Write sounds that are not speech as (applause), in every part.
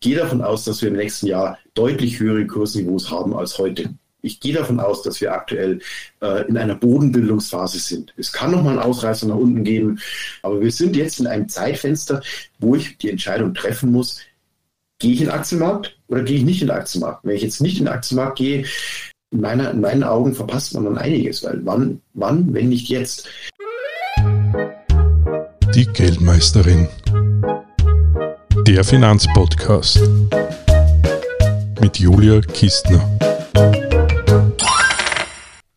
gehe davon aus, dass wir im nächsten Jahr deutlich höhere Kursniveaus haben als heute. Ich gehe davon aus, dass wir aktuell äh, in einer Bodenbildungsphase sind. Es kann noch mal einen Ausreißer nach unten geben, aber wir sind jetzt in einem Zeitfenster, wo ich die Entscheidung treffen muss, gehe ich in den Aktienmarkt oder gehe ich nicht in den Aktienmarkt? Wenn ich jetzt nicht in den Aktienmarkt gehe, in, meiner, in meinen Augen verpasst man dann einiges, weil wann, wann, wenn nicht jetzt? Die Geldmeisterin. Der Finanzpodcast. Mit Julia Kistner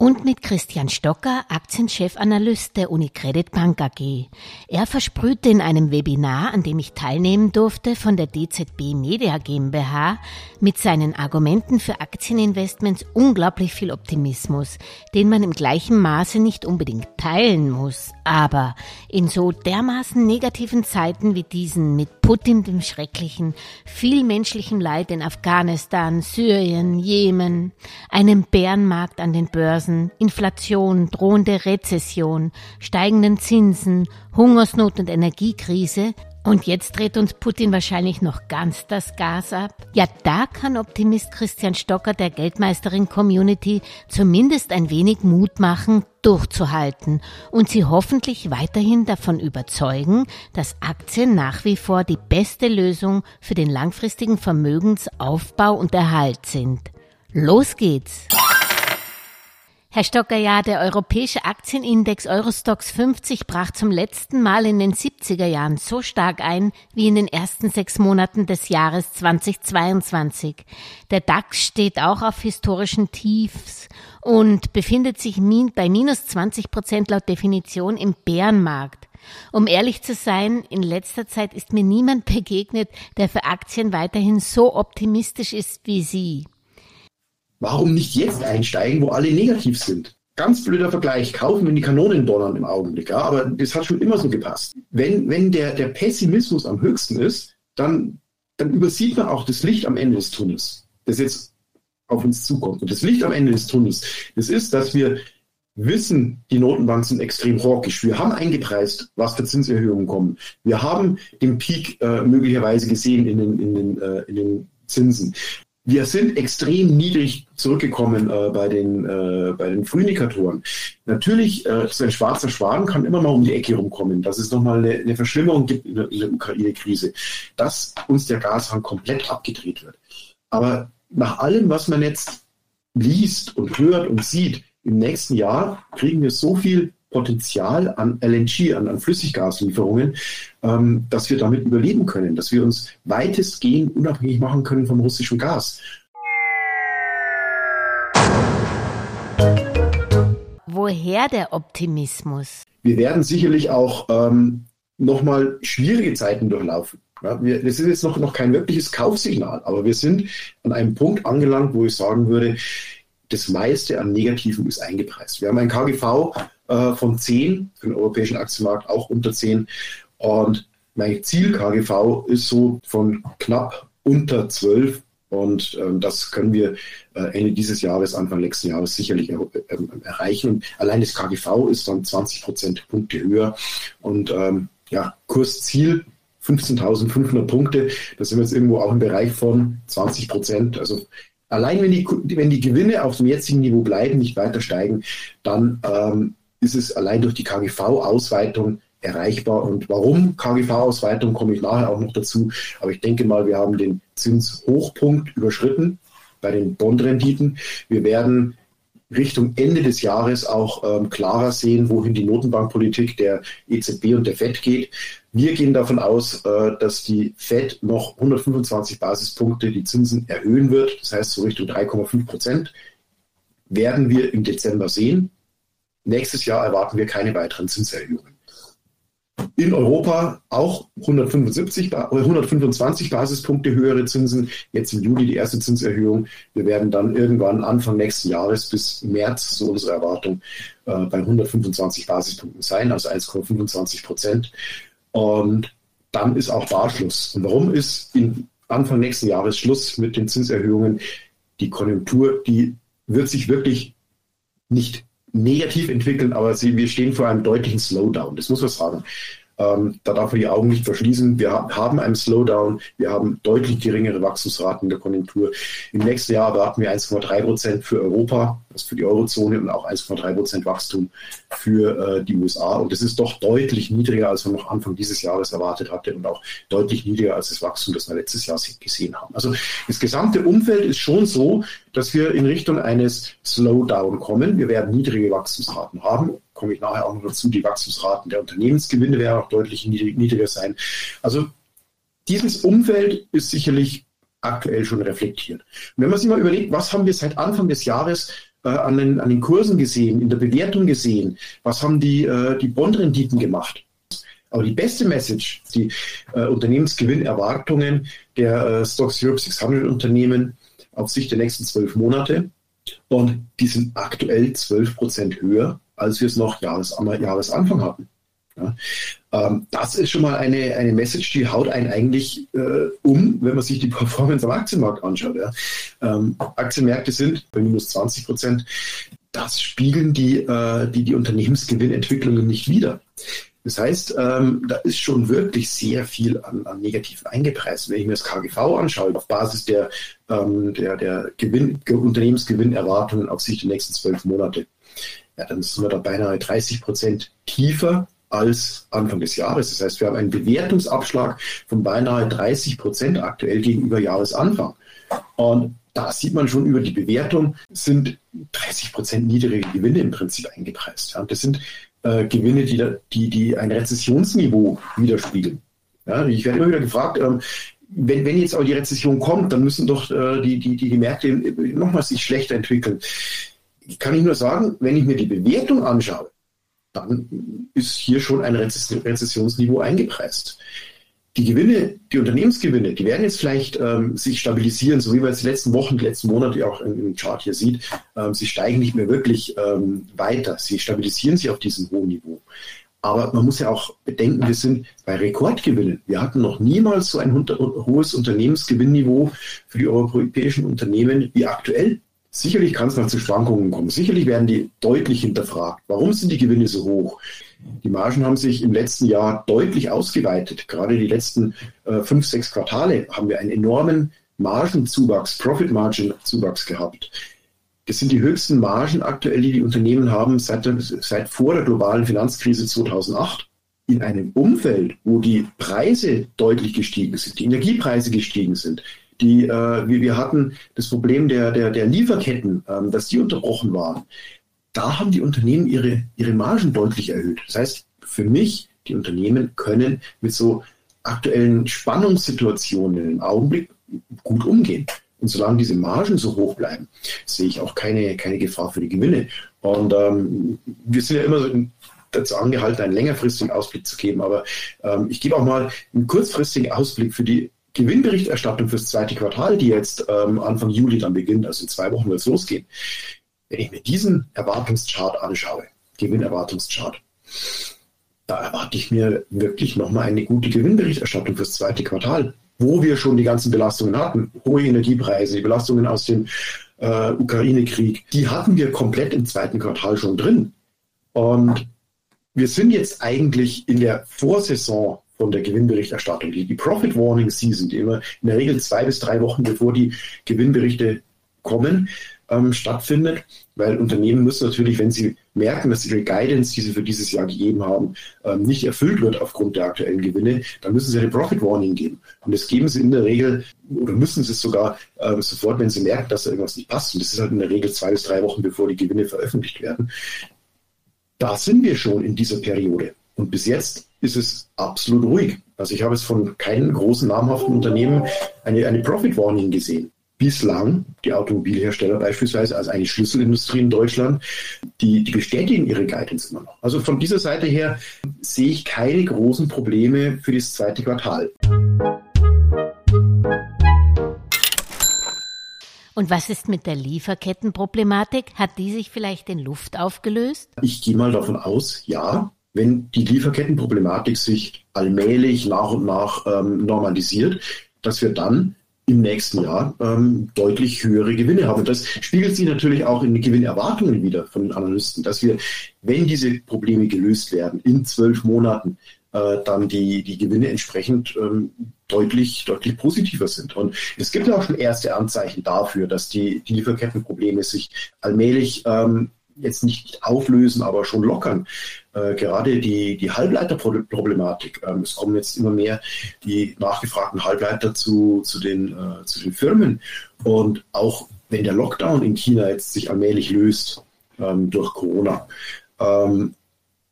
und mit Christian Stocker, Aktienchefanalyst der Unicredit Bank AG. Er versprühte in einem Webinar, an dem ich teilnehmen durfte, von der DZB Media GmbH mit seinen Argumenten für Aktieninvestments unglaublich viel Optimismus, den man im gleichen Maße nicht unbedingt teilen muss. Aber in so dermaßen negativen Zeiten wie diesen mit Putin dem Schrecklichen, viel menschlichem Leid in Afghanistan, Syrien, Jemen, einem Bärenmarkt an den Börsen, Inflation, drohende Rezession, steigenden Zinsen, Hungersnot und Energiekrise. Und jetzt dreht uns Putin wahrscheinlich noch ganz das Gas ab. Ja, da kann Optimist Christian Stocker der Geldmeisterin Community zumindest ein wenig Mut machen, durchzuhalten und sie hoffentlich weiterhin davon überzeugen, dass Aktien nach wie vor die beste Lösung für den langfristigen Vermögensaufbau und Erhalt sind. Los geht's! Herr Stocker, ja, der europäische Aktienindex Eurostox 50 brach zum letzten Mal in den 70er Jahren so stark ein wie in den ersten sechs Monaten des Jahres 2022. Der DAX steht auch auf historischen Tiefs und befindet sich bei minus 20 Prozent laut Definition im Bärenmarkt. Um ehrlich zu sein, in letzter Zeit ist mir niemand begegnet, der für Aktien weiterhin so optimistisch ist wie Sie. Warum nicht jetzt einsteigen, wo alle negativ sind? Ganz blöder Vergleich, kaufen, wenn die Kanonen donnern im Augenblick. Ja? Aber das hat schon immer so gepasst. Wenn, wenn der, der Pessimismus am höchsten ist, dann, dann übersieht man auch das Licht am Ende des Tunnels, das jetzt auf uns zukommt. Und das Licht am Ende des Tunnels, das ist, dass wir wissen, die Notenbanken sind extrem hawkisch. Wir haben eingepreist, was für Zinserhöhungen kommen. Wir haben den Peak äh, möglicherweise gesehen in den, in den, äh, in den Zinsen. Wir sind extrem niedrig zurückgekommen äh, bei, den, äh, bei den Frühindikatoren. Natürlich, äh, so ein schwarzer Schwan kann immer mal um die Ecke rumkommen, dass es nochmal eine, eine Verschlimmerung gibt in der, in der Ukraine-Krise, dass uns der Gashang komplett abgedreht wird. Aber nach allem, was man jetzt liest und hört und sieht, im nächsten Jahr kriegen wir so viel Potenzial an LNG, an, an Flüssiggaslieferungen, ähm, dass wir damit überleben können, dass wir uns weitestgehend unabhängig machen können vom russischen Gas. Woher der Optimismus? Wir werden sicherlich auch ähm, nochmal schwierige Zeiten durchlaufen. Ja, wir, das ist jetzt noch, noch kein wirkliches Kaufsignal, aber wir sind an einem Punkt angelangt, wo ich sagen würde, das meiste an Negativen ist eingepreist. Wir haben ein KGV äh, von 10 für den europäischen Aktienmarkt, auch unter 10. Und mein Ziel KGV ist so von knapp unter 12 und ähm, das können wir äh, Ende dieses Jahres, Anfang nächsten Jahres sicherlich er, äh, erreichen. Und allein das KGV ist dann 20 Prozentpunkte höher. Und ähm, ja, Kursziel 15.500 Punkte. Da sind wir jetzt irgendwo auch im Bereich von 20 Prozent. Also allein wenn die, wenn die Gewinne auf dem jetzigen Niveau bleiben, nicht weiter steigen, dann ähm, ist es allein durch die KGV-Ausweitung erreichbar. Und warum KGV-Ausweitung, komme ich nachher auch noch dazu. Aber ich denke mal, wir haben den Zinshochpunkt überschritten bei den Bondrenditen. Wir werden Richtung Ende des Jahres auch ähm, klarer sehen, wohin die Notenbankpolitik der EZB und der FED geht. Wir gehen davon aus, äh, dass die FED noch 125 Basispunkte die Zinsen erhöhen wird. Das heißt, so Richtung 3,5 Prozent werden wir im Dezember sehen. Nächstes Jahr erwarten wir keine weiteren Zinserhöhungen. In Europa auch 175, 125 Basispunkte höhere Zinsen. Jetzt im Juli die erste Zinserhöhung. Wir werden dann irgendwann Anfang nächsten Jahres bis März, so unsere Erwartung, äh, bei 125 Basispunkten sein, also 1,25 Prozent. Und dann ist auch Barschluss. Und warum ist Anfang nächsten Jahres Schluss mit den Zinserhöhungen? Die Konjunktur, die wird sich wirklich nicht negativ entwickeln, aber sie, wir stehen vor einem deutlichen Slowdown. Das muss man sagen. Ähm, da darf man die Augen nicht verschließen. Wir haben einen Slowdown, wir haben deutlich geringere Wachstumsraten in der Konjunktur. Im nächsten Jahr erwarten wir 1,3 Prozent für Europa, das für die Eurozone und auch 1,3 Prozent Wachstum für äh, die USA. Und das ist doch deutlich niedriger, als man noch Anfang dieses Jahres erwartet hatte und auch deutlich niedriger als das Wachstum, das wir letztes Jahr gesehen haben. Also das gesamte Umfeld ist schon so, dass wir in Richtung eines Slowdown kommen. Wir werden niedrige Wachstumsraten haben komme ich nachher auch noch dazu, die Wachstumsraten der Unternehmensgewinne werden auch deutlich niedriger sein. Also dieses Umfeld ist sicherlich aktuell schon reflektiert. Und wenn man sich mal überlegt, was haben wir seit Anfang des Jahres äh, an, den, an den Kursen gesehen, in der Bewertung gesehen, was haben die, äh, die Bondrenditen gemacht? Aber die beste Message, die äh, Unternehmensgewinnerwartungen der äh, Stocks Europe 600 Unternehmen auf Sicht der nächsten zwölf Monate. Und die sind aktuell zwölf Prozent höher als wir es noch Jahresanfang hatten. Ja, ähm, das ist schon mal eine, eine Message, die haut einen eigentlich äh, um, wenn man sich die Performance am Aktienmarkt anschaut. Ja. Ähm, Aktienmärkte sind bei minus 20 Prozent. Das spiegeln die, äh, die, die Unternehmensgewinnentwicklungen nicht wider. Das heißt, ähm, da ist schon wirklich sehr viel an, an negativ eingepreist. Wenn ich mir das KGV anschaue, auf Basis der, ähm, der, der Gewinn, Unternehmensgewinnerwartungen auf Sicht der nächsten zwölf Monate, ja, dann sind wir da beinahe 30 Prozent tiefer als Anfang des Jahres. Das heißt, wir haben einen Bewertungsabschlag von beinahe 30 Prozent aktuell gegenüber Jahresanfang. Und da sieht man schon über die Bewertung, sind 30 Prozent niedrige Gewinne im Prinzip eingepreist. Ja, das sind äh, Gewinne, die, die, die ein Rezessionsniveau widerspiegeln. Ja, ich werde immer wieder gefragt, ähm, wenn, wenn jetzt aber die Rezession kommt, dann müssen doch äh, die, die, die Märkte nochmal sich schlechter entwickeln kann ich nur sagen, wenn ich mir die Bewertung anschaue, dann ist hier schon ein Rezessionsniveau eingepreist. Die Gewinne, die Unternehmensgewinne, die werden jetzt vielleicht ähm, sich stabilisieren, so wie man es die letzten Wochen, die letzten Monate auch im Chart hier sieht. Ähm, sie steigen nicht mehr wirklich ähm, weiter. Sie stabilisieren sich auf diesem hohen Niveau. Aber man muss ja auch bedenken, wir sind bei Rekordgewinnen. Wir hatten noch niemals so ein hohes Unternehmensgewinnniveau für die europäischen Unternehmen wie aktuell. Sicherlich kann es noch zu Schwankungen kommen. Sicherlich werden die deutlich hinterfragt. Warum sind die Gewinne so hoch? Die Margen haben sich im letzten Jahr deutlich ausgeweitet. Gerade die letzten äh, fünf, sechs Quartale haben wir einen enormen Margenzuwachs, Profit Margin Zuwachs gehabt. Das sind die höchsten Margen aktuell, die die Unternehmen haben seit, der, seit vor der globalen Finanzkrise 2008 in einem Umfeld, wo die Preise deutlich gestiegen sind, die Energiepreise gestiegen sind, die, äh, wir, wir hatten das Problem der, der, der Lieferketten, ähm, dass die unterbrochen waren. Da haben die Unternehmen ihre, ihre Margen deutlich erhöht. Das heißt, für mich, die Unternehmen können mit so aktuellen Spannungssituationen im Augenblick gut umgehen. Und solange diese Margen so hoch bleiben, sehe ich auch keine, keine Gefahr für die Gewinne. Und ähm, wir sind ja immer so dazu angehalten, einen längerfristigen Ausblick zu geben. Aber ähm, ich gebe auch mal einen kurzfristigen Ausblick für die Gewinnberichterstattung fürs zweite Quartal, die jetzt ähm, Anfang Juli dann beginnt, also in zwei Wochen wird es losgehen. Wenn ich mir diesen Erwartungschart anschaue, Gewinnerwartungschart, da erwarte ich mir wirklich nochmal eine gute Gewinnberichterstattung fürs zweite Quartal, wo wir schon die ganzen Belastungen hatten. Hohe Energiepreise, die Belastungen aus dem äh, Ukraine-Krieg, die hatten wir komplett im zweiten Quartal schon drin. Und wir sind jetzt eigentlich in der Vorsaison von der Gewinnberichterstattung. Die, die Profit Warning Season, die immer in der Regel zwei bis drei Wochen bevor die Gewinnberichte kommen, ähm, stattfindet, weil Unternehmen müssen natürlich, wenn sie merken, dass ihre Guidance, die sie für dieses Jahr gegeben haben, ähm, nicht erfüllt wird aufgrund der aktuellen Gewinne, dann müssen sie eine Profit Warning geben. Und das geben sie in der Regel oder müssen sie es sogar ähm, sofort, wenn sie merken, dass da irgendwas nicht passt. Und das ist halt in der Regel zwei bis drei Wochen, bevor die Gewinne veröffentlicht werden. Da sind wir schon in dieser Periode. Und bis jetzt ist es absolut ruhig. Also ich habe es von keinem großen namhaften Unternehmen eine, eine Profit Warning gesehen. Bislang, die Automobilhersteller beispielsweise, als eine Schlüsselindustrie in Deutschland, die, die bestätigen ihre Guidance immer noch. Also von dieser Seite her sehe ich keine großen Probleme für das zweite Quartal. Und was ist mit der Lieferkettenproblematik? Hat die sich vielleicht in Luft aufgelöst? Ich gehe mal davon aus, ja wenn die Lieferkettenproblematik sich allmählich nach und nach ähm, normalisiert, dass wir dann im nächsten Jahr ähm, deutlich höhere Gewinne haben. Und das spiegelt sich natürlich auch in den Gewinnerwartungen wieder von den Analysten, dass wir, wenn diese Probleme gelöst werden, in zwölf Monaten äh, dann die, die Gewinne entsprechend ähm, deutlich, deutlich positiver sind. Und es gibt ja auch schon erste Anzeichen dafür, dass die, die Lieferkettenprobleme sich allmählich ähm, jetzt nicht auflösen, aber schon lockern. Äh, gerade die, die Halbleiterproblematik. Ähm, es kommen jetzt immer mehr die nachgefragten Halbleiter zu, zu, den, äh, zu den Firmen. Und auch wenn der Lockdown in China jetzt sich allmählich löst ähm, durch Corona, ähm,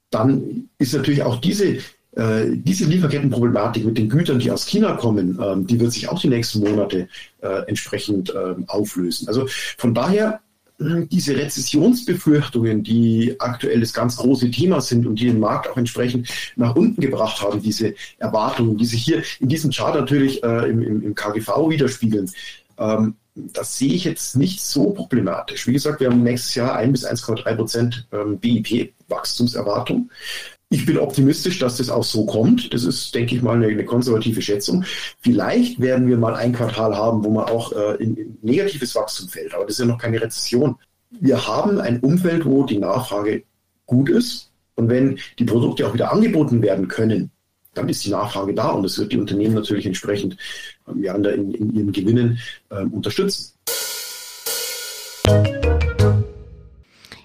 dann ist natürlich auch diese, äh, diese Lieferkettenproblematik mit den Gütern, die aus China kommen, ähm, die wird sich auch die nächsten Monate äh, entsprechend ähm, auflösen. Also von daher diese Rezessionsbefürchtungen, die aktuell das ganz große Thema sind und die den Markt auch entsprechend nach unten gebracht haben, diese Erwartungen, die sich hier in diesem Chart natürlich äh, im, im, im, KGV widerspiegeln, ähm, das sehe ich jetzt nicht so problematisch. Wie gesagt, wir haben nächstes Jahr 1 bis 1,3 Prozent ähm, BIP-Wachstumserwartung. Ich bin optimistisch, dass das auch so kommt. Das ist, denke ich mal, eine, eine konservative Schätzung. Vielleicht werden wir mal ein Quartal haben, wo man auch äh, in, in negatives Wachstum fällt. Aber das ist ja noch keine Rezession. Wir haben ein Umfeld, wo die Nachfrage gut ist. Und wenn die Produkte auch wieder angeboten werden können, dann ist die Nachfrage da und das wird die Unternehmen natürlich entsprechend ähm, ja, in, in ihren Gewinnen äh, unterstützen.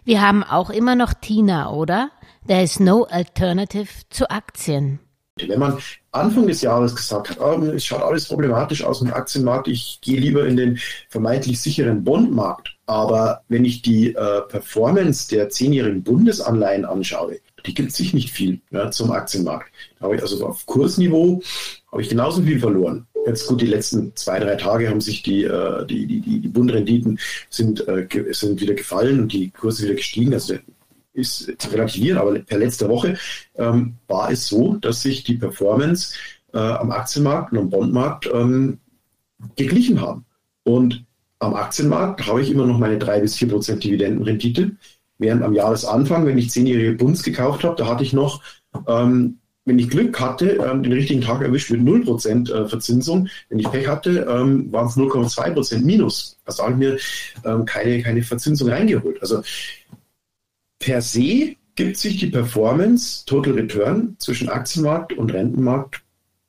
Wir haben auch immer noch Tina, oder? There is no alternative zu Aktien. Wenn man Anfang des Jahres gesagt hat, oh, es schaut alles problematisch aus im Aktienmarkt, ich gehe lieber in den vermeintlich sicheren Bondmarkt. Aber wenn ich die äh, Performance der zehnjährigen Bundesanleihen anschaue, die gibt sich nicht viel ja, zum Aktienmarkt. Da habe ich also auf Kursniveau habe ich genauso viel verloren. Jetzt gut, die letzten zwei, drei Tage haben sich die, äh, die, die, die, Bundrenditen sind, äh, sind wieder gefallen und die Kurse wieder gestiegen. Also ist zu relativieren, aber per letzte Woche ähm, war es so, dass sich die Performance äh, am Aktienmarkt und am Bondmarkt ähm, geglichen haben. Und am Aktienmarkt habe ich immer noch meine drei bis vier Prozent Dividendenrendite, während am Jahresanfang, wenn ich zehnjährige Bunds gekauft habe, da hatte ich noch ähm, wenn ich Glück hatte, ähm, den richtigen Tag erwischt mit 0% äh, Verzinsung. Wenn ich Pech hatte, ähm, waren es 0,2% minus. Also habe ich mir ähm, keine, keine Verzinsung reingeholt. Also per se gibt sich die Performance, Total Return zwischen Aktienmarkt und Rentenmarkt,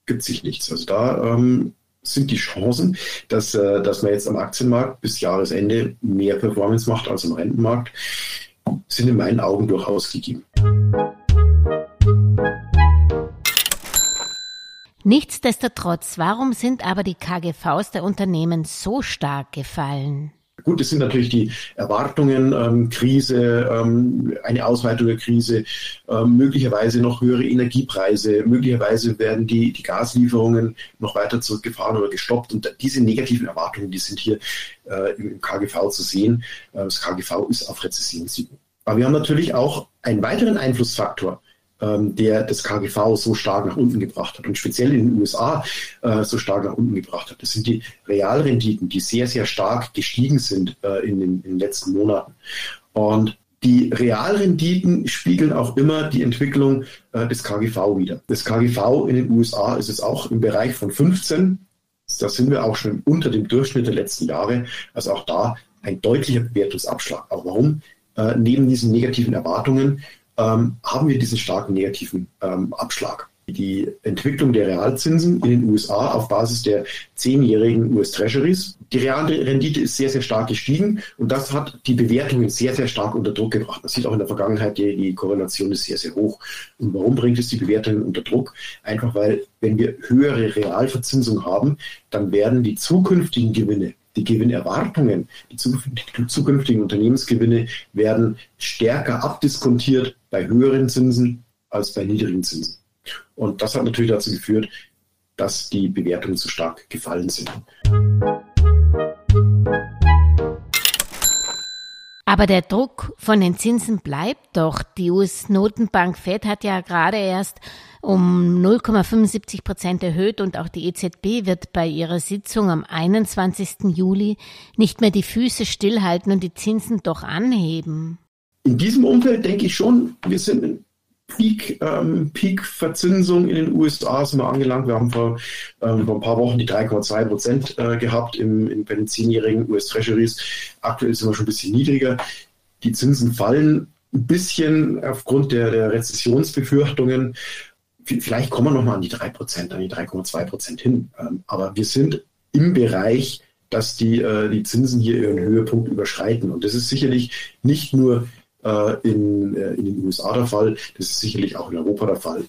gibt sich nichts. Also da ähm, sind die Chancen, dass, äh, dass man jetzt am Aktienmarkt bis Jahresende mehr Performance macht als am Rentenmarkt, sind in meinen Augen durchaus gegeben. Nichtsdestotrotz, warum sind aber die KGVs der Unternehmen so stark gefallen? Gut, es sind natürlich die Erwartungen, ähm, Krise, ähm, eine Ausweitung der Krise, ähm, möglicherweise noch höhere Energiepreise, möglicherweise werden die, die Gaslieferungen noch weiter zurückgefahren oder gestoppt. Und diese negativen Erwartungen, die sind hier äh, im KGV zu sehen. Äh, das KGV ist auf Rezessionsniveau. Aber wir haben natürlich auch einen weiteren Einflussfaktor, ähm, der das KGV so stark nach unten gebracht hat und speziell in den USA äh, so stark nach unten gebracht hat. Das sind die Realrenditen, die sehr, sehr stark gestiegen sind äh, in, den, in den letzten Monaten. Und die Realrenditen spiegeln auch immer die Entwicklung äh, des KGV wieder. Das KGV in den USA ist jetzt auch im Bereich von 15. Da sind wir auch schon unter dem Durchschnitt der letzten Jahre. Also auch da ein deutlicher Bewertungsabschlag. Auch warum? Äh, neben diesen negativen Erwartungen ähm, haben wir diesen starken negativen ähm, Abschlag. Die Entwicklung der Realzinsen in den USA auf Basis der zehnjährigen US Treasuries. Die Realrendite ist sehr, sehr stark gestiegen und das hat die Bewertungen sehr, sehr stark unter Druck gebracht. Man sieht auch in der Vergangenheit, die, die Korrelation ist sehr, sehr hoch. Und warum bringt es die Bewertungen unter Druck? Einfach weil, wenn wir höhere Realverzinsung haben, dann werden die zukünftigen Gewinne die Gewinnerwartungen, die zukünftigen Unternehmensgewinne werden stärker abdiskontiert bei höheren Zinsen als bei niedrigen Zinsen. Und das hat natürlich dazu geführt, dass die Bewertungen so stark gefallen sind. Aber der Druck von den Zinsen bleibt doch. Die US-Notenbank Fed hat ja gerade erst um 0,75 Prozent erhöht und auch die EZB wird bei ihrer Sitzung am 21. Juli nicht mehr die Füße stillhalten und die Zinsen doch anheben. In diesem Umfeld denke ich schon, wir sind in Peak, ähm, Peak-Verzinsung in den USA sind wir angelangt. Wir haben vor, ähm, vor ein paar Wochen die 3,2 Prozent äh, gehabt im, im, bei den zehnjährigen US-Treasuries. Aktuell sind wir schon ein bisschen niedriger. Die Zinsen fallen ein bisschen aufgrund der, der Rezessionsbefürchtungen vielleicht kommen wir nochmal an die 3%, an die 3,2% hin. Ähm, aber wir sind im Bereich, dass die, äh, die Zinsen hier ihren Höhepunkt überschreiten. Und das ist sicherlich nicht nur äh, in, äh, in den USA der Fall, das ist sicherlich auch in Europa der Fall.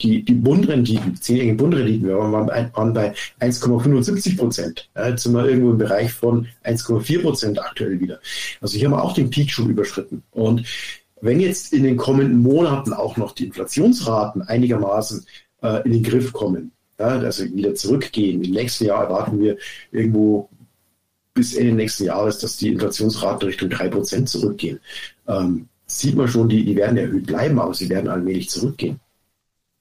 Die, die Bundrenditen, die zehnjährigen Bundrenditen, wir waren bei, waren bei 1,75 Prozent. Jetzt sind wir irgendwo im Bereich von 1,4 Prozent aktuell wieder. Also hier haben wir auch den Peak schon überschritten. Und wenn jetzt in den kommenden Monaten auch noch die Inflationsraten einigermaßen äh, in den Griff kommen, ja, also wieder zurückgehen, im nächsten Jahr erwarten wir irgendwo bis Ende nächsten Jahres, dass die Inflationsraten Richtung 3% zurückgehen. Ähm, sieht man schon, die, die werden erhöht bleiben, aber sie werden allmählich zurückgehen.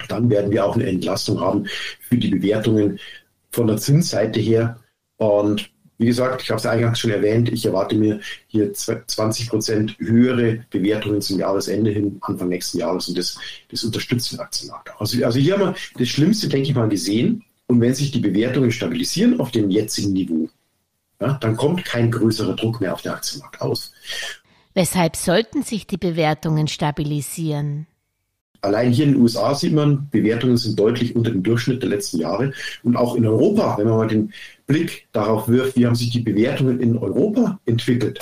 Dann werden wir auch eine Entlastung haben für die Bewertungen von der Zinsseite her. Und wie gesagt, ich habe es eingangs schon erwähnt, ich erwarte mir hier 20 Prozent höhere Bewertungen zum Jahresende hin, Anfang nächsten Jahres und das, das unterstützt den Aktienmarkt. Also, also hier haben wir das Schlimmste, denke ich mal, gesehen. Und wenn sich die Bewertungen stabilisieren auf dem jetzigen Niveau, ja, dann kommt kein größerer Druck mehr auf den Aktienmarkt aus. Weshalb sollten sich die Bewertungen stabilisieren? Allein hier in den USA sieht man, Bewertungen sind deutlich unter dem Durchschnitt der letzten Jahre. Und auch in Europa, wenn man mal den Blick darauf wirft, wie haben sich die Bewertungen in Europa entwickelt.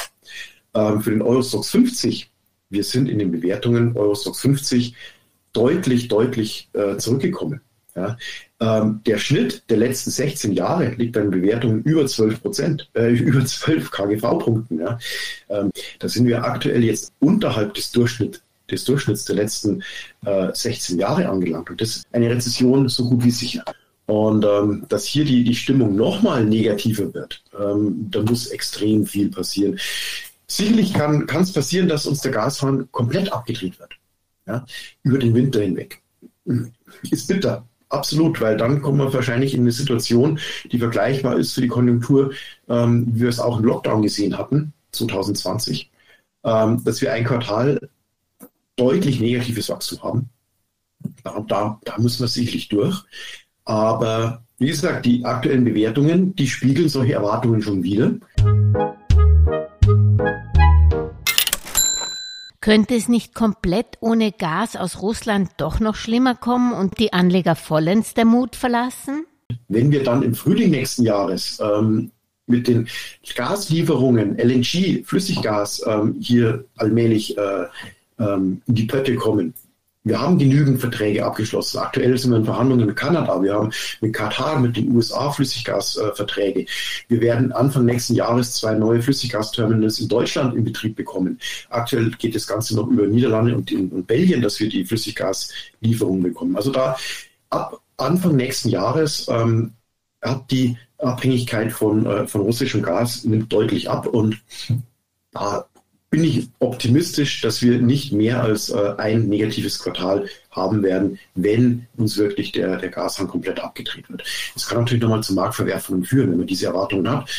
Ähm, für den Eurostox 50, wir sind in den Bewertungen Eurostox 50 deutlich, deutlich äh, zurückgekommen. Ja. Ähm, der Schnitt der letzten 16 Jahre liegt an Bewertungen über 12 Prozent, äh, (laughs) über 12 KGV-Punkten. Ja. Ähm, da sind wir aktuell jetzt unterhalb des Durchschnitts des Durchschnitts der letzten äh, 16 Jahre angelangt. Und das ist eine Rezession so gut wie sicher. Und ähm, dass hier die, die Stimmung nochmal negativer wird, ähm, da muss extrem viel passieren. Sicherlich kann es passieren, dass uns der Gashahn komplett abgedreht wird. Ja, über den Winter hinweg. (clears throat) Ist bitter, absolut, weil dann kommen wir wahrscheinlich in eine Situation, die vergleichbar ist für die Konjunktur, ähm, wie wir es auch im Lockdown gesehen hatten, 2020, ähm, dass wir ein Quartal deutlich negatives Wachstum haben. Da, da, da müssen wir sicherlich durch. Aber wie gesagt, die aktuellen Bewertungen, die spiegeln solche Erwartungen schon wieder. Könnte es nicht komplett ohne Gas aus Russland doch noch schlimmer kommen und die Anleger vollends der Mut verlassen? Wenn wir dann im Frühling nächsten Jahres ähm, mit den Gaslieferungen, LNG, Flüssiggas ähm, hier allmählich äh, ähm, in die Pötte kommen. Wir haben genügend Verträge abgeschlossen. Aktuell sind wir in Verhandlungen mit Kanada. Wir haben mit Katar, mit den USA Flüssiggasverträge. Äh, wir werden Anfang nächsten Jahres zwei neue Flüssiggasterminals in Deutschland in Betrieb bekommen. Aktuell geht das Ganze noch über Niederlande und, und Belgien, dass wir die Flüssiggaslieferungen bekommen. Also da ab Anfang nächsten Jahres ähm, hat die Abhängigkeit von, äh, von russischem Gas nimmt deutlich ab und da bin ich optimistisch, dass wir nicht mehr als äh, ein negatives Quartal haben werden, wenn uns wirklich der, der Gashahn komplett abgedreht wird. Das kann natürlich nochmal zu Marktverwerfungen führen, wenn man diese Erwartungen hat.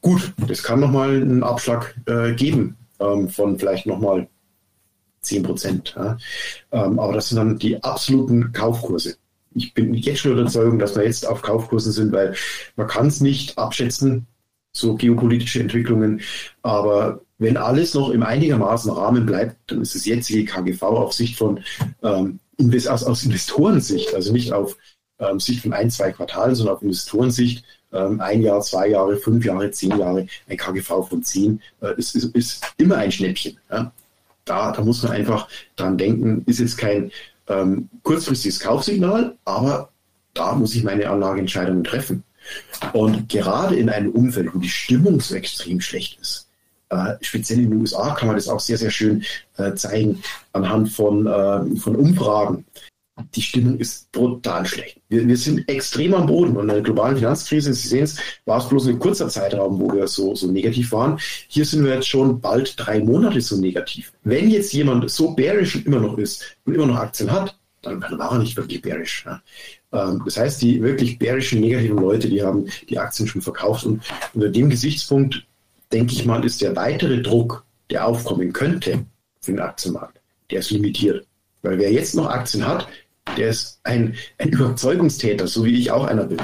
Gut, das kann nochmal einen Abschlag äh, geben ähm, von vielleicht nochmal 10 Prozent. Ja. Ähm, aber das sind dann die absoluten Kaufkurse. Ich bin jetzt schon der Überzeugung, dass wir jetzt auf Kaufkursen sind, weil man kann es nicht abschätzen, so geopolitische Entwicklungen. Aber wenn alles noch im einigermaßen Rahmen bleibt, dann ist das jetzige KGV auf Sicht von ähm, aus, aus Investorensicht, also nicht auf ähm, Sicht von ein, zwei Quartalen, sondern auf Investorensicht, ähm, ein Jahr, zwei Jahre, fünf Jahre, zehn Jahre, ein KGV von zehn, äh, ist, ist, ist immer ein Schnäppchen. Ja? Da, da muss man einfach dran denken, ist jetzt kein ähm, kurzfristiges Kaufsignal, aber da muss ich meine Anlageentscheidungen treffen. Und gerade in einem Umfeld, wo die Stimmung so extrem schlecht ist, äh, speziell in den USA kann man das auch sehr, sehr schön äh, zeigen anhand von, äh, von Umfragen. Die Stimmung ist brutal schlecht. Wir, wir sind extrem am Boden. Und in der globalen Finanzkrise, Sie sehen es, war es bloß ein kurzer Zeitraum, wo wir so, so negativ waren. Hier sind wir jetzt schon bald drei Monate so negativ. Wenn jetzt jemand so bearish immer noch ist und immer noch Aktien hat, dann, dann war er nicht wirklich bearish. Ähm, das heißt, die wirklich bärischen, negativen Leute, die haben die Aktien schon verkauft. Und unter dem Gesichtspunkt, denke ich mal, ist der weitere Druck, der aufkommen könnte für den Aktienmarkt, der ist limitiert. Weil wer jetzt noch Aktien hat, der ist ein, ein (laughs) Überzeugungstäter, so wie ich auch einer bin.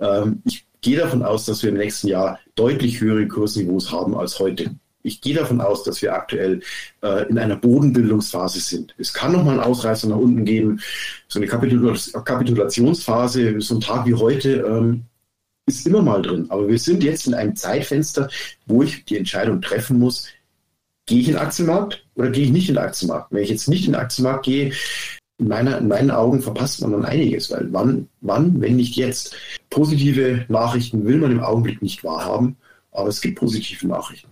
Ähm, ich gehe davon aus, dass wir im nächsten Jahr deutlich höhere Kursniveaus haben als heute. Ich gehe davon aus, dass wir aktuell äh, in einer Bodenbildungsphase sind. Es kann noch mal einen Ausreißer nach unten geben, so eine Kapitula Kapitulationsphase, so ein Tag wie heute ähm, ist immer mal drin. Aber wir sind jetzt in einem Zeitfenster, wo ich die Entscheidung treffen muss, gehe ich in den Aktienmarkt oder gehe ich nicht in den Aktienmarkt? Wenn ich jetzt nicht in den Aktienmarkt gehe, in, meiner, in meinen Augen verpasst man dann einiges, weil wann, wann, wenn nicht jetzt? Positive Nachrichten will man im Augenblick nicht wahrhaben, aber es gibt positive Nachrichten.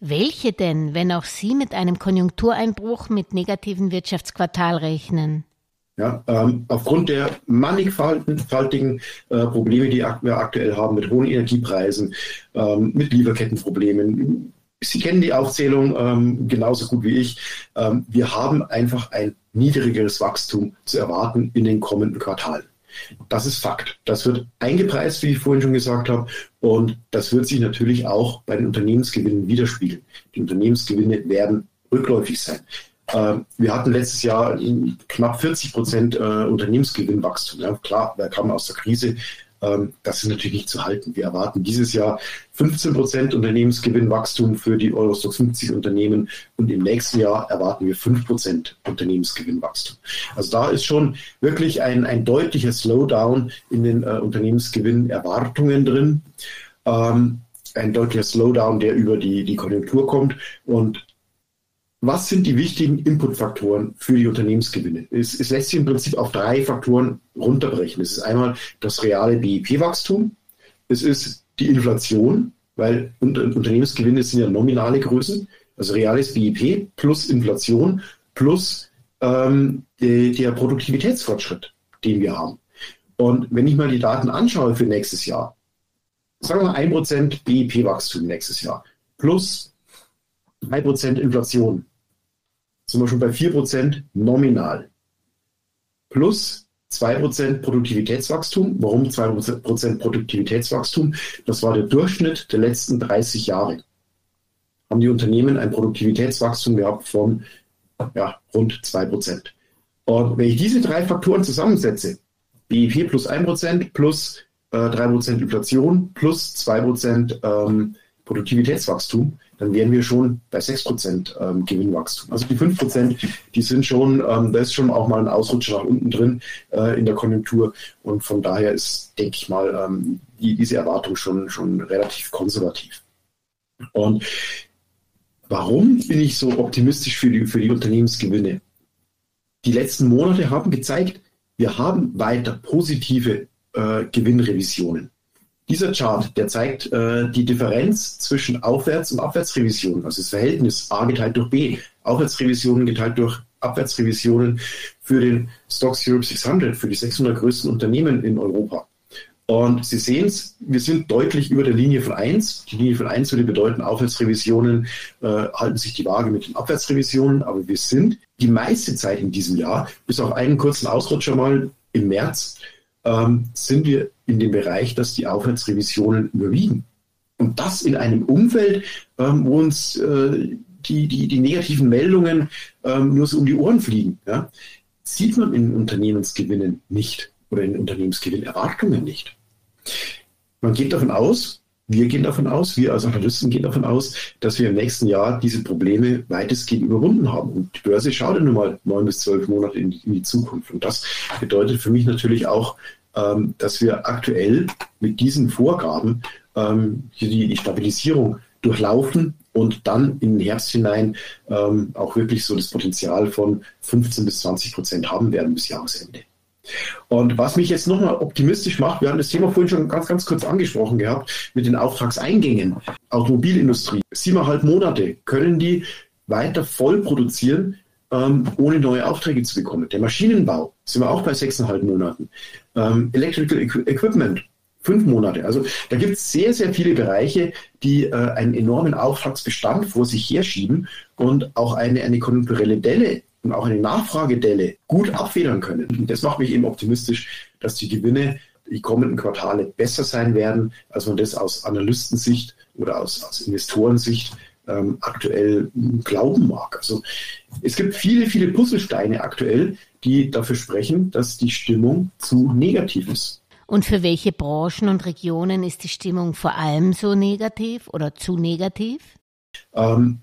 Welche denn, wenn auch Sie mit einem Konjunktureinbruch mit negativen Wirtschaftsquartal rechnen? Ja, ähm, aufgrund der mannigfaltigen äh, Probleme, die wir aktuell haben, mit hohen Energiepreisen, ähm, mit Lieferkettenproblemen. Sie kennen die Aufzählung ähm, genauso gut wie ich. Ähm, wir haben einfach ein niedrigeres Wachstum zu erwarten in den kommenden Quartalen. Das ist Fakt. Das wird eingepreist, wie ich vorhin schon gesagt habe. Und das wird sich natürlich auch bei den Unternehmensgewinnen widerspiegeln. Die Unternehmensgewinne werden rückläufig sein. Ähm, wir hatten letztes Jahr knapp 40 Prozent äh, Unternehmensgewinnwachstum. Ja, klar, da kam aus der Krise. Ähm, das ist natürlich nicht zu halten. Wir erwarten dieses Jahr 15 Prozent Unternehmensgewinnwachstum für die Eurostock 50 Unternehmen und im nächsten Jahr erwarten wir 5 Prozent Unternehmensgewinnwachstum. Also da ist schon wirklich ein, ein deutlicher Slowdown in den äh, Unternehmensgewinnerwartungen drin. Ähm, ein deutlicher Slowdown, der über die, die Konjunktur kommt. Und was sind die wichtigen Inputfaktoren für die Unternehmensgewinne? Es, es, lässt sich im Prinzip auf drei Faktoren runterbrechen. Es ist einmal das reale BIP-Wachstum, es ist die Inflation, weil Unternehmensgewinne sind ja nominale Größen, also reales BIP plus Inflation plus ähm, die, der Produktivitätsfortschritt, den wir haben. Und wenn ich mal die Daten anschaue für nächstes Jahr, sagen wir mal 1% BIP-Wachstum nächstes Jahr plus 3% Inflation, sind wir schon bei 4% nominal. Plus 2% Produktivitätswachstum. Warum 2% Produktivitätswachstum? Das war der Durchschnitt der letzten 30 Jahre. Haben die Unternehmen ein Produktivitätswachstum gehabt von ja, rund 2%. Und wenn ich diese drei Faktoren zusammensetze, BIP plus 1% plus äh, 3% Inflation plus 2% ähm, Produktivitätswachstum, dann wären wir schon bei 6% ähm, Gewinnwachstum. Also die 5%, die sind schon, ähm, da ist schon auch mal ein Ausrutscher nach unten drin äh, in der Konjunktur. Und von daher ist, denke ich mal, ähm, die, diese Erwartung schon, schon relativ konservativ. Und warum bin ich so optimistisch für die, für die Unternehmensgewinne? Die letzten Monate haben gezeigt, wir haben weiter positive äh, Gewinnrevisionen. Dieser Chart, der zeigt äh, die Differenz zwischen Aufwärts- und Abwärtsrevisionen, also das Verhältnis A geteilt durch B, Aufwärtsrevisionen geteilt durch Abwärtsrevisionen für den Stocks Europe 600, für die 600 größten Unternehmen in Europa. Und Sie sehen es, wir sind deutlich über der Linie von 1. Die Linie von 1 würde bedeuten, Aufwärtsrevisionen äh, halten sich die Waage mit den Abwärtsrevisionen, aber wir sind die meiste Zeit in diesem Jahr, bis auf einen kurzen Ausrutscher mal im März, ähm, sind wir in dem Bereich, dass die Aufwärtsrevisionen überwiegen. Und das in einem Umfeld, ähm, wo uns äh, die, die, die negativen Meldungen ähm, nur so um die Ohren fliegen. Ja? Sieht man in Unternehmensgewinnen nicht oder in Unternehmensgewinnerwartungen nicht. Man geht davon aus, wir gehen davon aus, wir als Analysten gehen davon aus, dass wir im nächsten Jahr diese Probleme weitestgehend überwunden haben. Und die Börse schaut ja nun mal neun bis zwölf Monate in die, in die Zukunft. Und das bedeutet für mich natürlich auch, ähm, dass wir aktuell mit diesen Vorgaben ähm, die, die Stabilisierung durchlaufen und dann in den Herbst hinein ähm, auch wirklich so das Potenzial von 15 bis 20 Prozent haben werden bis Jahresende. Und was mich jetzt nochmal optimistisch macht, wir haben das Thema vorhin schon ganz, ganz kurz angesprochen gehabt, mit den Auftragseingängen. Automobilindustrie, siebeneinhalb Monate können die weiter voll produzieren, ähm, ohne neue Aufträge zu bekommen. Der Maschinenbau sind wir auch bei sechseinhalb Monaten. Ähm, Electrical Equipment, fünf Monate. Also da gibt es sehr, sehr viele Bereiche, die äh, einen enormen Auftragsbestand vor sich herschieben und auch eine, eine konjunkturelle Delle und auch eine Nachfragedelle gut abfedern können. Und das macht mich eben optimistisch, dass die Gewinne die kommenden Quartale besser sein werden, als man das aus Analystensicht oder aus, aus Investorensicht ähm, aktuell glauben mag. Also es gibt viele, viele Puzzlesteine aktuell, die dafür sprechen, dass die Stimmung zu negativ ist. Und für welche Branchen und Regionen ist die Stimmung vor allem so negativ oder zu negativ? ähm,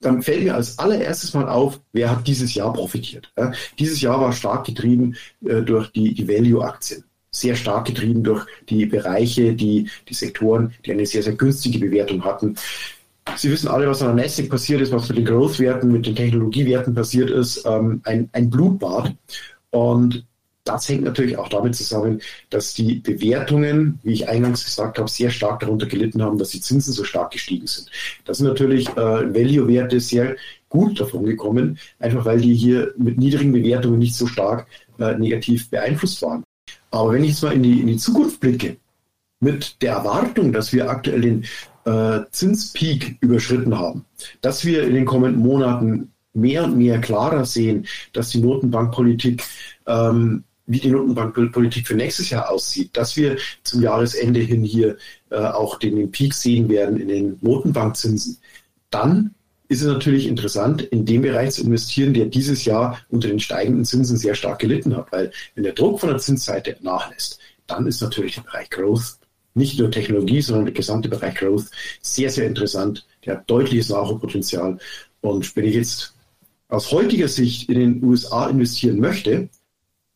dann fällt mir als allererstes mal auf, wer hat dieses Jahr profitiert. Ja? Dieses Jahr war stark getrieben äh, durch die, die Value-Aktien. Sehr stark getrieben durch die Bereiche, die, die Sektoren, die eine sehr, sehr günstige Bewertung hatten. Sie wissen alle, was an der Nasdaq passiert ist, was mit den Growth-Werten, mit den Technologiewerten passiert ist. Ähm, ein, ein Blutbad. Und das hängt natürlich auch damit zusammen, dass die Bewertungen, wie ich eingangs gesagt habe, sehr stark darunter gelitten haben, dass die Zinsen so stark gestiegen sind. Da sind natürlich äh, Value-Werte sehr gut davon gekommen, einfach weil die hier mit niedrigen Bewertungen nicht so stark äh, negativ beeinflusst waren. Aber wenn ich jetzt mal in die, in die Zukunft blicke, mit der Erwartung, dass wir aktuell den äh, Zinspeak überschritten haben, dass wir in den kommenden Monaten mehr und mehr klarer sehen, dass die Notenbankpolitik ähm, wie die Notenbankpolitik für nächstes Jahr aussieht, dass wir zum Jahresende hin hier äh, auch den, den Peak sehen werden in den Notenbankzinsen, dann ist es natürlich interessant, in dem Bereich zu investieren, der dieses Jahr unter den steigenden Zinsen sehr stark gelitten hat. Weil wenn der Druck von der Zinsseite nachlässt, dann ist natürlich der Bereich Growth, nicht nur Technologie, sondern der gesamte Bereich Growth sehr, sehr interessant. Der hat deutliches Nachholpotenzial. Und wenn ich jetzt aus heutiger Sicht in den USA investieren möchte,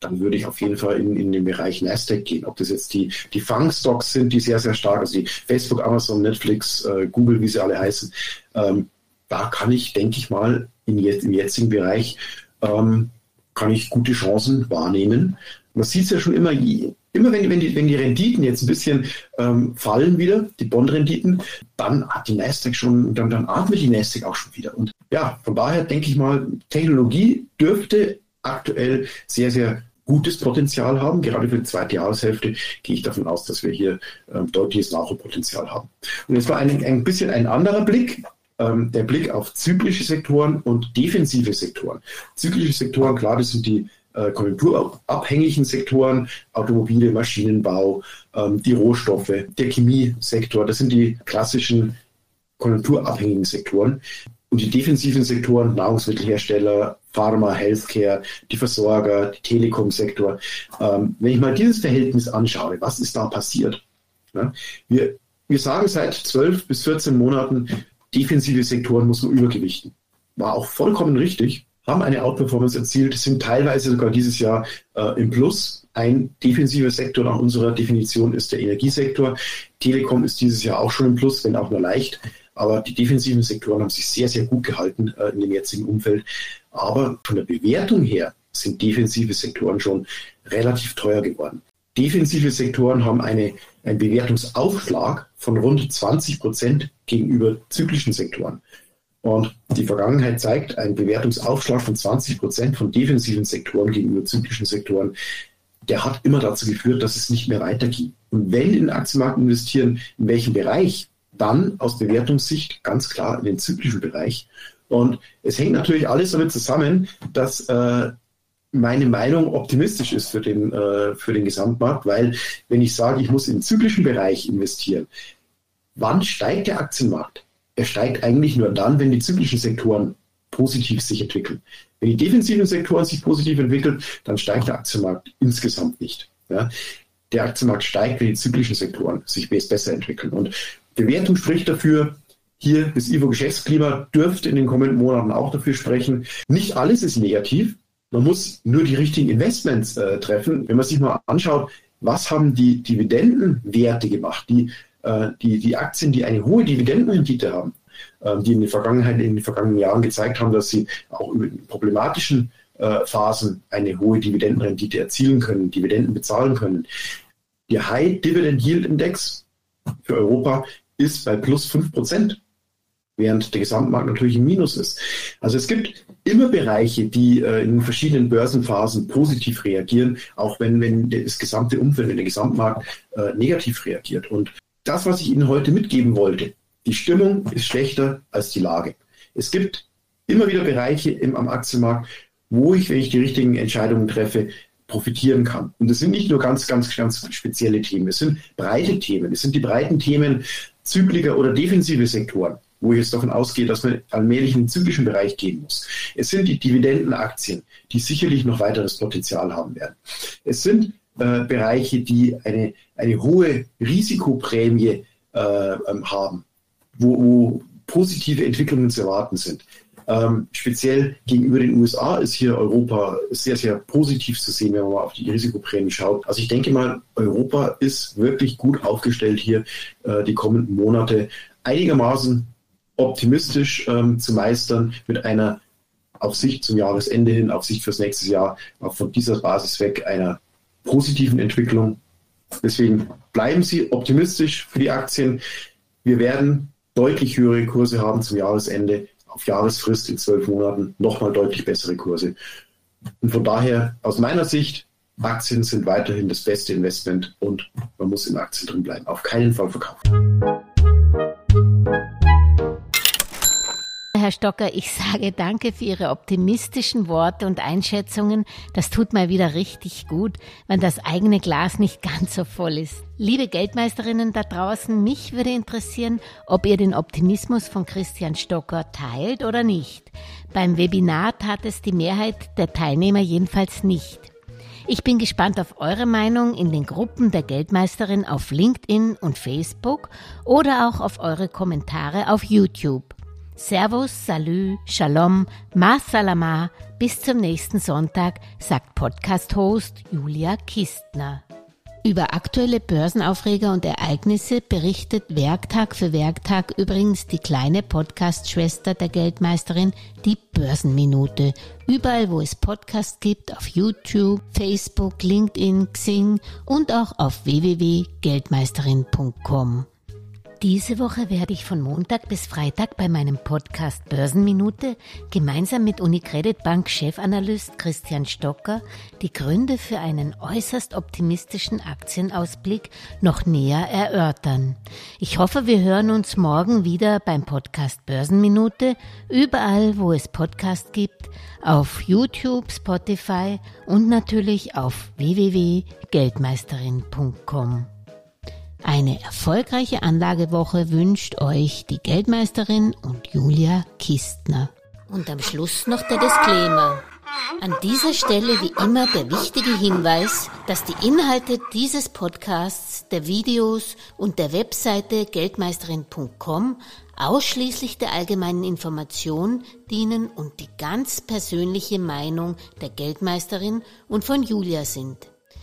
dann würde ich auf jeden Fall in, in den Bereich Nasdaq gehen. Ob das jetzt die, die Fang-Stocks sind, die sehr, sehr stark, also die Facebook, Amazon, Netflix, äh, Google, wie sie alle heißen, ähm, da kann ich, denke ich mal, in jetzt, im jetzigen Bereich ähm, kann ich gute Chancen wahrnehmen. Man sieht es ja schon immer, immer wenn, wenn, die, wenn die Renditen jetzt ein bisschen ähm, fallen wieder, die Bond-Renditen, dann hat die Nasdaq schon, dann, dann atmet die Nasdaq auch schon wieder. Und ja, von daher denke ich mal, Technologie dürfte aktuell sehr, sehr gutes Potenzial haben. Gerade für die zweite Jahreshälfte gehe ich davon aus, dass wir hier ähm, deutliches Nachholpotenzial haben. Und jetzt war ein, ein bisschen ein anderer Blick, ähm, der Blick auf zyklische Sektoren und defensive Sektoren. Zyklische Sektoren, klar, das sind die äh, konjunkturabhängigen Sektoren, Automobile, Maschinenbau, ähm, die Rohstoffe, der Chemiesektor, das sind die klassischen konjunkturabhängigen Sektoren. Und die defensiven Sektoren, Nahrungsmittelhersteller, Pharma, Healthcare, die Versorger, der Telekom-Sektor. Ähm, wenn ich mal dieses Verhältnis anschaue, was ist da passiert? Ja, wir, wir sagen seit 12 bis 14 Monaten, defensive Sektoren muss man übergewichten. War auch vollkommen richtig, haben eine Outperformance erzielt, sind teilweise sogar dieses Jahr äh, im Plus. Ein defensiver Sektor nach unserer Definition ist der Energiesektor. Telekom ist dieses Jahr auch schon im Plus, wenn auch nur leicht. Aber die defensiven Sektoren haben sich sehr, sehr gut gehalten äh, in dem jetzigen Umfeld. Aber von der Bewertung her sind defensive Sektoren schon relativ teuer geworden. Defensive Sektoren haben eine, einen Bewertungsaufschlag von rund 20 Prozent gegenüber zyklischen Sektoren. Und die Vergangenheit zeigt, ein Bewertungsaufschlag von 20 Prozent von defensiven Sektoren gegenüber zyklischen Sektoren, der hat immer dazu geführt, dass es nicht mehr weiterging. Und wenn in den Aktienmarkt investieren, in welchem Bereich, dann aus Bewertungssicht ganz klar in den zyklischen Bereich. Und es hängt natürlich alles damit zusammen, dass äh, meine Meinung optimistisch ist für den, äh, für den Gesamtmarkt, weil wenn ich sage, ich muss im zyklischen Bereich investieren, wann steigt der Aktienmarkt? Er steigt eigentlich nur dann, wenn die zyklischen Sektoren positiv sich entwickeln. Wenn die defensiven Sektoren sich positiv entwickeln, dann steigt der Aktienmarkt insgesamt nicht. Ja? Der Aktienmarkt steigt, wenn die zyklischen Sektoren sich besser entwickeln. Und Bewertung spricht dafür, hier das IVO-Geschäftsklima dürfte in den kommenden Monaten auch dafür sprechen. Nicht alles ist negativ. Man muss nur die richtigen Investments äh, treffen. Wenn man sich mal anschaut, was haben die Dividendenwerte gemacht, die, äh, die, die Aktien, die eine hohe Dividendenrendite haben, äh, die in der Vergangenheit, in den vergangenen Jahren gezeigt haben, dass sie auch über problematischen äh, Phasen eine hohe Dividendenrendite erzielen können, Dividenden bezahlen können. Der High Dividend Yield Index für Europa ist bei plus 5 Prozent, während der Gesamtmarkt natürlich im Minus ist. Also es gibt immer Bereiche, die äh, in verschiedenen Börsenphasen positiv reagieren, auch wenn, wenn das gesamte Umfeld, wenn der Gesamtmarkt äh, negativ reagiert. Und das, was ich Ihnen heute mitgeben wollte, die Stimmung ist schlechter als die Lage. Es gibt immer wieder Bereiche im, am Aktienmarkt, wo ich, wenn ich die richtigen Entscheidungen treffe, profitieren kann. Und das sind nicht nur ganz, ganz, ganz spezielle Themen. Es sind breite Themen. Es sind die breiten Themen zyklischer oder defensive Sektoren, wo ich jetzt davon ausgehe, dass man allmählich in den zyklischen Bereich gehen muss. Es sind die Dividendenaktien, die sicherlich noch weiteres Potenzial haben werden. Es sind äh, Bereiche, die eine, eine hohe Risikoprämie äh, ähm, haben, wo, wo positive Entwicklungen zu erwarten sind. Ähm, speziell gegenüber den USA ist hier Europa sehr, sehr positiv zu sehen, wenn man mal auf die Risikoprämie schaut. Also ich denke mal, Europa ist wirklich gut aufgestellt hier äh, die kommenden Monate einigermaßen optimistisch ähm, zu meistern mit einer auf Sicht zum Jahresende hin, auf Sicht fürs nächste Jahr, auch von dieser Basis weg einer positiven Entwicklung. Deswegen bleiben Sie optimistisch für die Aktien. Wir werden deutlich höhere Kurse haben zum Jahresende, auf Jahresfrist in zwölf Monaten nochmal deutlich bessere Kurse. Und von daher, aus meiner Sicht, Aktien sind weiterhin das beste Investment und man muss in Aktien drin bleiben. Auf keinen Fall verkaufen. Stocker, ich sage danke für Ihre optimistischen Worte und Einschätzungen. Das tut mal wieder richtig gut, wenn das eigene Glas nicht ganz so voll ist. Liebe Geldmeisterinnen da draußen, mich würde interessieren, ob ihr den Optimismus von Christian Stocker teilt oder nicht. Beim Webinar tat es die Mehrheit der Teilnehmer jedenfalls nicht. Ich bin gespannt auf eure Meinung in den Gruppen der Geldmeisterin auf LinkedIn und Facebook oder auch auf eure Kommentare auf YouTube. Servus, Salü, Shalom, Ma Salama, bis zum nächsten Sonntag, sagt Podcast-Host Julia Kistner. Über aktuelle Börsenaufreger und Ereignisse berichtet Werktag für Werktag übrigens die kleine Podcast-Schwester der Geldmeisterin, die Börsenminute. Überall, wo es Podcasts gibt, auf YouTube, Facebook, LinkedIn, Xing und auch auf www.geldmeisterin.com. Diese Woche werde ich von Montag bis Freitag bei meinem Podcast Börsenminute gemeinsam mit Unicredit Bank Chefanalyst Christian Stocker die Gründe für einen äußerst optimistischen Aktienausblick noch näher erörtern. Ich hoffe, wir hören uns morgen wieder beim Podcast Börsenminute, überall wo es Podcast gibt, auf YouTube, Spotify und natürlich auf www.geldmeisterin.com. Eine erfolgreiche Anlagewoche wünscht euch die Geldmeisterin und Julia Kistner. Und am Schluss noch der Disclaimer. An dieser Stelle wie immer der wichtige Hinweis, dass die Inhalte dieses Podcasts, der Videos und der Webseite geldmeisterin.com ausschließlich der allgemeinen Information dienen und die ganz persönliche Meinung der Geldmeisterin und von Julia sind.